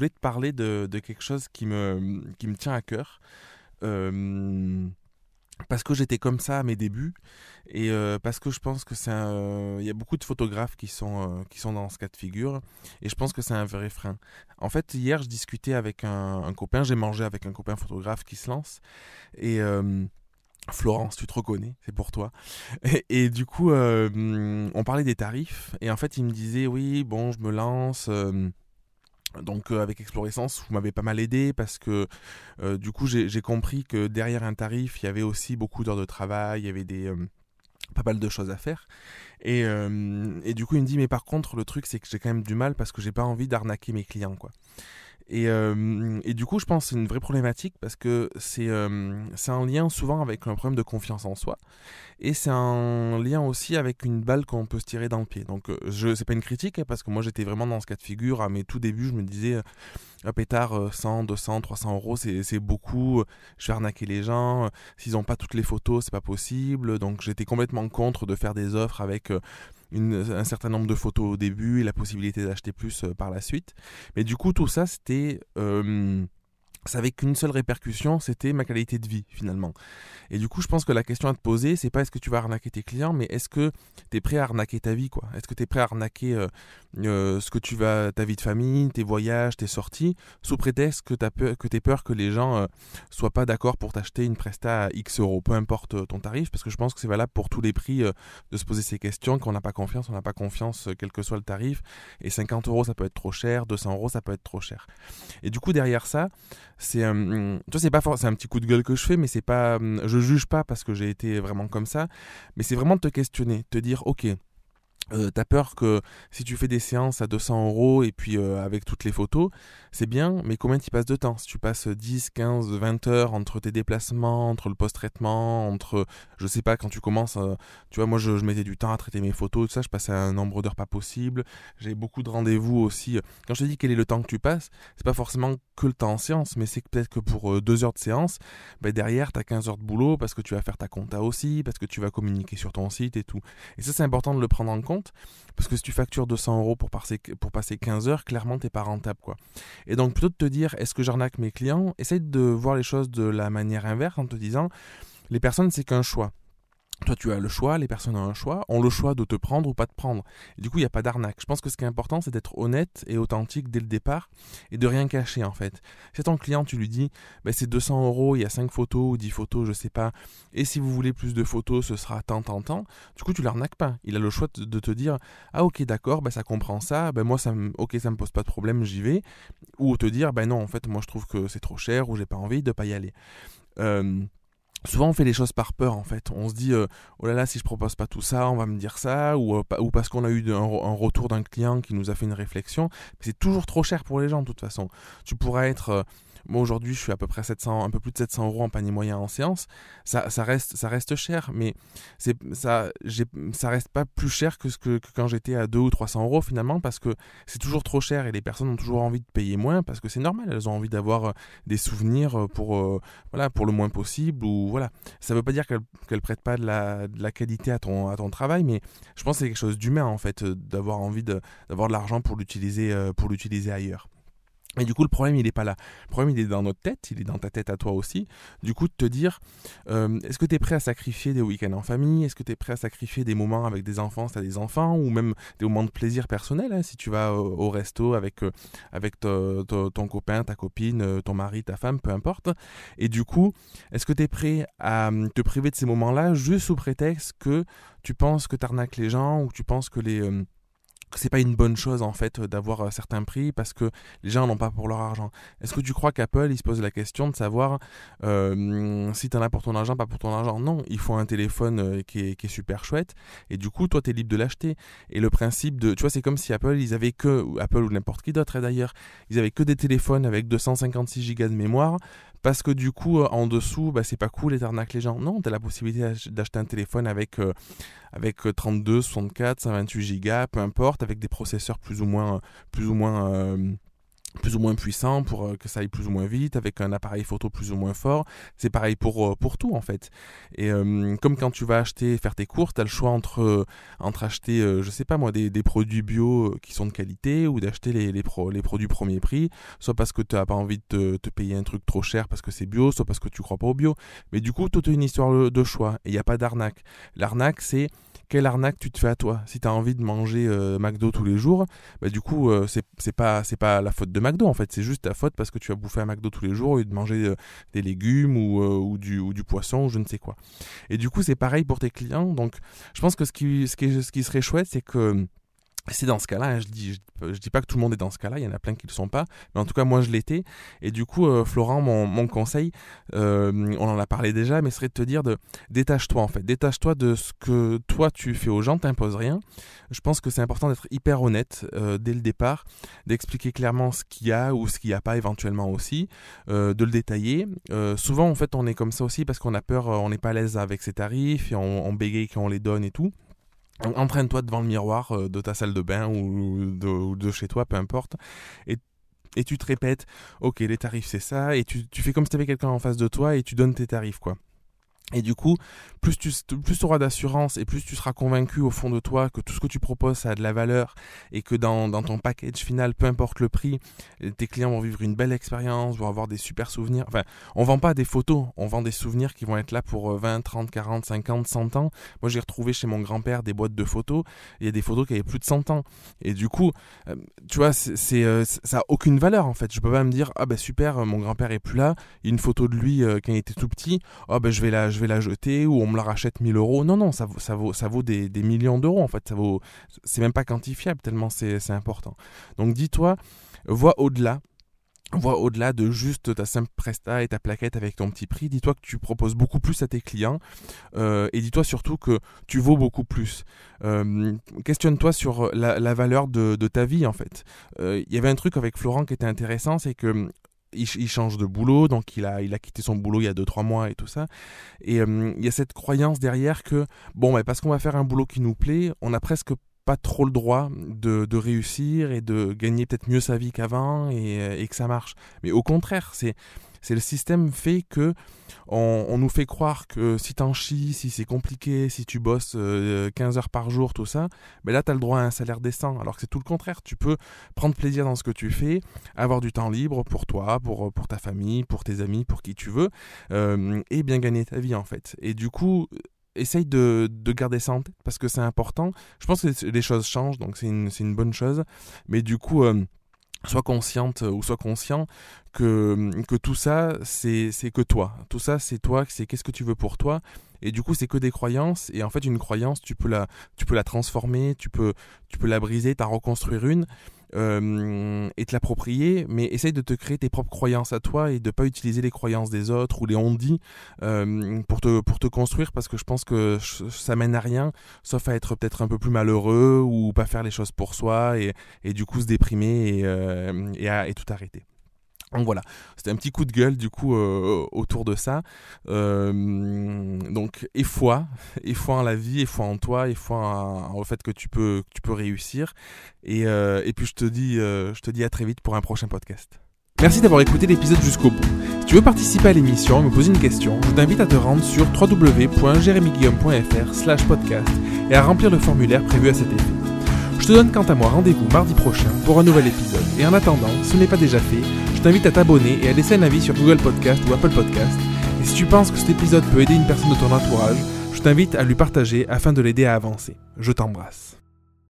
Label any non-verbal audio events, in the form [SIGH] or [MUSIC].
voulais te parler de, quelque chose qui me, qui me tient à cœur. Euh, parce que j'étais comme ça à mes débuts et euh, parce que je pense que c'est il y a beaucoup de photographes qui sont qui sont dans ce cas de figure et je pense que c'est un vrai frein. En fait, hier, je discutais avec un, copain, j'ai mangé avec un copain photographe qui se lance et Florence, tu te reconnais, c'est pour toi. [LAUGHS] Et, du coup, on parlait des tarifs et en fait, il me disait oui, bon, je me lance. Donc euh, avec Explorescence, vous m'avez pas mal aidé parce que euh, du coup j'ai compris que derrière un tarif, il y avait aussi beaucoup d'heures de travail, il y avait des euh, pas mal de choses à faire. Et, et, du coup il me dit mais par contre le truc c'est que j'ai quand même du mal parce que j'ai pas envie d'arnaquer mes clients quoi. Et, et, du coup, je pense que c'est une vraie problématique parce que c'est c'est un lien souvent avec un problème de confiance en soi. Et c'est un lien aussi avec une balle qu'on peut se tirer dans le pied. Donc, je c'est pas une critique hein, parce que moi j'étais vraiment dans ce cas de figure. À mes tout débuts, je me disais, un pétard, 100, 200, 300 euros, c'est beaucoup. Je vais arnaquer les gens. S'ils n'ont pas toutes les photos, c'est pas possible. Donc, j'étais complètement contre de faire des offres avec un certain nombre de photos au début et la possibilité d'acheter plus euh, par la suite. Mais du coup, tout ça, c'était... Euh, ça avait qu'une seule répercussion, c'était ma qualité de vie finalement. Et du coup, je pense que la question à te poser, c'est pas est-ce que tu vas arnaquer tes clients, mais est-ce que tu es prêt à arnaquer ta vie, quoi? Est-ce que tu es prêt à arnaquer euh, euh, ce que tu vas, ta vie de famille, tes voyages, tes sorties, sous prétexte que tu peur, que es peur que les gens euh, soient pas d'accord pour t'acheter une presta à X euros, peu importe ton tarif, parce que je pense que c'est valable pour tous les prix de se poser ces questions, qu'on n'a pas confiance, on n'a pas confiance, quel que soit le tarif, et 50 euros ça peut être trop cher, 200 euros ça peut être trop cher. Et du coup, derrière ça, c'est, vois, c'est pas c'est un petit coup de gueule que je fais, mais c'est pas, je juge pas parce que j'ai été vraiment comme ça, mais c'est vraiment de te questionner, te dire, ok, euh, t'as peur que si tu fais des séances à 200 euros et puis euh, avec toutes les photos, c'est bien, mais combien tu passes de temps? Si tu passes 10, 15, 20 heures entre tes déplacements, entre le post-traitement, entre, je sais pas, quand tu commences, euh, tu vois, moi je, mettais du temps à traiter mes photos, tout ça, je passais un nombre d'heures pas possible, j'ai beaucoup de rendez-vous aussi. Quand je te dis quel est le temps que tu passes, c'est pas forcément que le temps en séance, mais c'est peut-être que pour 2 heures de séance, ben derrière, tu as 15 heures de boulot parce que tu vas faire ta compta aussi, parce que tu vas communiquer sur ton site et tout. Et ça, c'est important de le prendre en compte parce que si tu factures 200 euros pour passer, pour passer 15 heures, clairement, t'es pas rentable. quoi. Et donc, plutôt de te dire, est-ce que j'arnaque mes clients Essaye de voir les choses de la manière inverse en te disant, les personnes, c'est qu'un choix. Toi, tu as le choix, les personnes ont un choix, ont le choix de te prendre ou pas te prendre. Du coup, il n'y a pas d'arnaque. Je pense que ce qui est important, c'est d'être honnête et authentique dès le départ et de rien cacher en fait. Si ton client, tu lui dis, bah, c'est 200 euros, il y a 5 photos ou 10 photos, je sais pas, et si vous voulez plus de photos, ce sera tant, tant, tant, du coup, tu l'arnaques pas. Il a le choix de te dire, ah ok, d'accord, bah, ça comprend ça, bah, moi, ça me, me pose pas de problème, j'y vais. Ou te dire, bah non, en fait, moi, je trouve que c'est trop cher ou j'ai pas envie de pas y aller. Euh, Souvent on fait les choses par peur en fait. On se dit euh, oh là là si je propose pas tout ça on va me dire ça ou, euh, parce qu'on a eu un, retour d'un client qui nous a fait une réflexion. C'est toujours trop cher pour les gens de toute façon. Tu pourras être euh, moi aujourd'hui, je suis à peu près 700, un peu plus de 700 euros en panier moyen en séance. Ça, reste, ça reste cher, mais ça, reste pas plus cher que quand j'étais à 2 ou 300 euros finalement, parce que c'est toujours trop cher et les personnes ont toujours envie de payer moins parce que c'est normal. Elles ont envie d'avoir des souvenirs pour, voilà, pour le moins possible ou voilà. Ça veut pas dire qu'elles qu prêtent pas de la, qualité à ton, travail, mais je pense que c'est quelque chose d'humain en fait, d'avoir envie d'avoir de, l'argent pour l'utiliser, pour l'utiliser ailleurs. Et du coup, le problème, il n'est pas là. Le problème, il est dans notre tête, il est dans ta tête à toi aussi. Du coup, de te dire, euh, est-ce que tu es prêt à sacrifier des week-ends en famille? Est-ce que tu es prêt à sacrifier des moments avec des enfants si tu as des enfants? Ou même des moments de plaisir personnel, hein, si tu vas au, resto avec, euh, avec ton copain, ta copine, euh, ton mari, ta femme, peu importe. Et du coup, est-ce que tu es prêt à te priver de ces moments-là juste sous prétexte que tu penses que tu arnaques les gens ou que tu penses que les c'est pas une bonne chose en fait d'avoir euh, certains prix parce que les gens n'ont pas pour leur argent. Est-ce que tu crois qu'Apple il se pose la question de savoir euh, si tu en as pour ton argent, pas pour ton argent? Non, il faut un téléphone euh, qui, est, super chouette et du coup toi tu es libre de l'acheter. Et le principe de, tu vois, c'est comme si Apple ils avaient que Apple ou n'importe qui d'autre d'ailleurs, ils avaient que des téléphones avec 256 Go de mémoire parce que du coup, euh, en dessous, bah, c'est pas cool et t'arnaques les gens. Non, t'as la possibilité d'acheter un téléphone avec, euh, avec 32, 64, 128 Go, peu importe, avec des processeurs plus ou moins, plus ou moins plus ou moins puissant pour euh, que ça aille plus ou moins vite, avec un appareil photo plus ou moins fort. C'est pareil pour, euh, pour tout en fait. Et euh, comme quand tu vas acheter, faire tes courses, tu as le choix entre, entre acheter, je sais pas moi, des, des, produits bio qui sont de qualité ou d'acheter les, les, les, produits premier prix, soit parce que tu n'as pas envie de te, payer un truc trop cher parce que c'est bio, soit parce que tu crois pas au bio. Mais du coup, tout est une histoire de choix et il n'y a pas d'arnaque. L'arnaque, c'est quelle arnaque tu te fais à toi Si tu as envie de manger euh, McDo tous les jours, bah, du coup, c'est pas, pas la faute de McDo en fait, c'est juste ta faute parce que tu as bouffé un McDo tous les jours au lieu de manger euh, des légumes ou, ou, du, ou du poisson ou je ne sais quoi. Et du coup, c'est pareil pour tes clients. Donc, je pense que ce qui, ce qui, ce qui serait chouette, c'est que c'est dans ce cas-là, hein, je dis, je, dis pas que tout le monde est dans ce cas-là, il y en a plein qui ne le sont pas, mais en tout cas moi je l'étais. Et du coup, euh, Florent, mon, conseil, euh, on en a parlé déjà, mais serait de te dire de détache-toi en fait, détache-toi de ce que toi tu fais aux gens, t'imposes rien. Je pense que c'est important d'être hyper honnête euh, dès le départ, d'expliquer clairement ce qu'il y a ou ce qu'il n'y a pas éventuellement aussi, de le détailler. souvent en fait on est comme ça aussi parce qu'on a peur, on n'est pas à l'aise avec ses tarifs et on, on bégaye quand on les donne et tout. Entraîne-toi devant le miroir euh, de ta salle de bain ou de, chez toi, peu importe, et, tu te répètes, ok, les tarifs c'est ça, et tu, tu fais comme si tu quelqu'un en face de toi et tu donnes tes tarifs, quoi. Et du coup, plus tu plus auras d'assurance et plus tu seras convaincu au fond de toi que tout ce que tu proposes ça a de la valeur et que dans, ton package final, peu importe le prix, tes clients vont vivre une belle expérience, vont avoir des super souvenirs. Enfin, on vend pas des photos, on vend des souvenirs qui vont être là pour 20, 30, 40, 50, 100 ans. Moi, j'ai retrouvé chez mon grand-père des boîtes de photos. Il y a des photos qui avaient plus de 100 ans. Et du coup, euh, tu vois, c'est euh, ça a aucune valeur en fait. Je peux pas me dire ah ben super, mon grand-père est plus là. Une photo de lui euh, quand il était tout petit. Ah ben je vais la vais la jeter ou on me la rachète 1000 euros. Non, non, ça, vaut, ça vaut des, millions d'euros en fait. Ça vaut, c'est même pas quantifiable tellement c'est important. Donc dis-toi, vois au-delà. Vois au-delà de juste ta simple presta et ta plaquette avec ton petit prix. Dis-toi que tu proposes beaucoup plus à tes clients euh, et dis-toi surtout que tu vaux beaucoup plus. Euh, questionne-toi sur la, valeur de, de, ta vie en fait. Euh, il y avait un truc avec Florent qui était intéressant, c'est que il, change de boulot, donc il a, il a quitté son boulot il y a 2-3 mois et tout ça. Et euh, il y a cette croyance derrière que, bon, bah, parce qu'on va faire un boulot qui nous plaît, on a presque pas trop le droit de, réussir et de gagner peut-être mieux sa vie qu'avant et, et, que ça marche. Mais au contraire, c'est c'est le système fait que on, nous fait croire que si t'en chies, si c'est compliqué, si tu bosses 15 euh, heures par jour, tout ça, ben là t'as le droit à un salaire décent. Alors que c'est tout le contraire. Tu peux prendre plaisir dans ce que tu fais, avoir du temps libre pour toi, pour, pour ta famille, pour tes amis, pour qui tu veux, euh, et bien gagner ta vie en fait. Et du coup, essaye de, de, garder ça en tête parce que c'est important. Je pense que les choses changent, donc c'est une, une, bonne chose. Mais du coup, euh, sois consciente ou sois conscient que, que tout ça, c'est que toi. Tout ça, c'est toi, c'est qu'est-ce que tu veux pour toi. Et du coup, c'est que des croyances. Et en fait, une croyance, tu peux la, tu peux la transformer, tu peux, tu peux la briser, t'en reconstruire une. Euh, et te l'approprier, mais essaye de te créer tes propres croyances à toi et de pas utiliser les croyances des autres ou les on dit euh, pour te construire parce que je pense que ça mène à rien, sauf à être peut-être un peu plus malheureux ou pas faire les choses pour soi et, du coup se déprimer et, euh, et tout arrêter. Donc voilà, c'était un petit coup de gueule du coup euh, autour de ça. Euh, donc et foi, et foi en la vie, et foi en toi, et foi en, au fait que tu peux, tu peux réussir. Et, euh, et puis je te dis, je te dis à très vite pour un prochain podcast. Merci d'avoir écouté l'épisode jusqu'au bout. Si tu veux participer à l'émission et me poser une question, je t'invite à te rendre sur www.jeremyguillaume.fr podcast et à remplir le formulaire prévu à cet effet. Je te donne quant à moi rendez-vous mardi prochain pour un nouvel épisode. Et en attendant, ce n'est pas déjà fait, je t'invite à t'abonner et à laisser un avis sur Google Podcast ou Apple Podcast. Et si tu penses que cet épisode peut aider une personne de ton entourage, je t'invite à lui partager afin de l'aider à avancer. Je t'embrasse.